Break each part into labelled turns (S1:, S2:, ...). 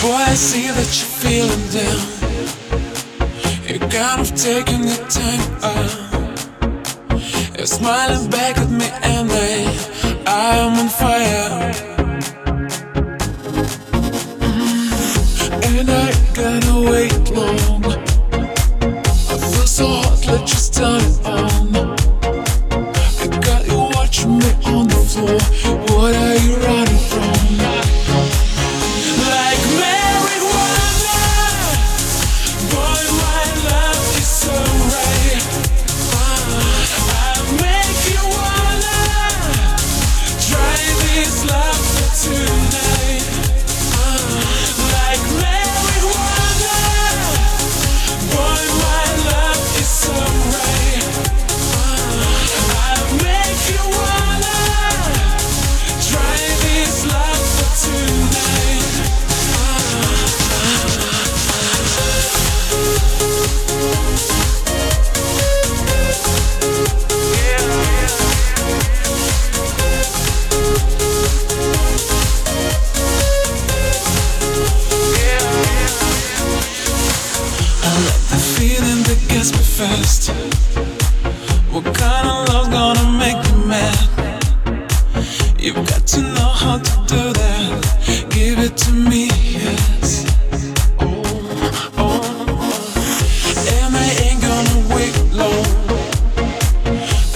S1: Boy, I see that you're feeling down. You're kind of taking the time out. You're smiling back at me, and I, I fast. What kind of love's gonna make you mad? You've got to know how to do that. Give it to me, yes. Oh, oh. And I ain't gonna wait long.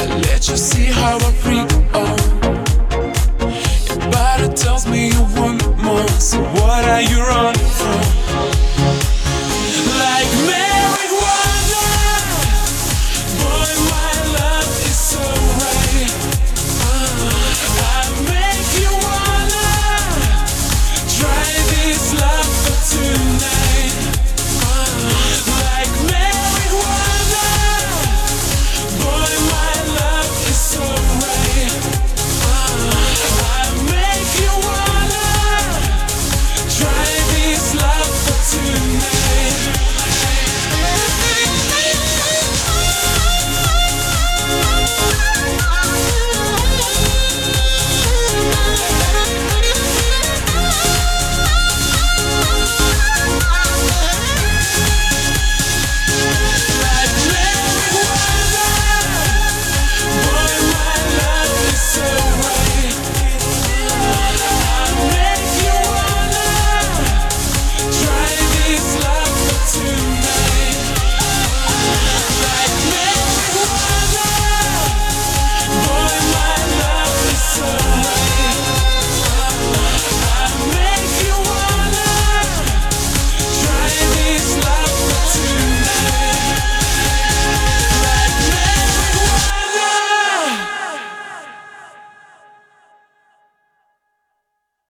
S1: I'll let you see how I freak on. Your body tells me you want more, so what are you running?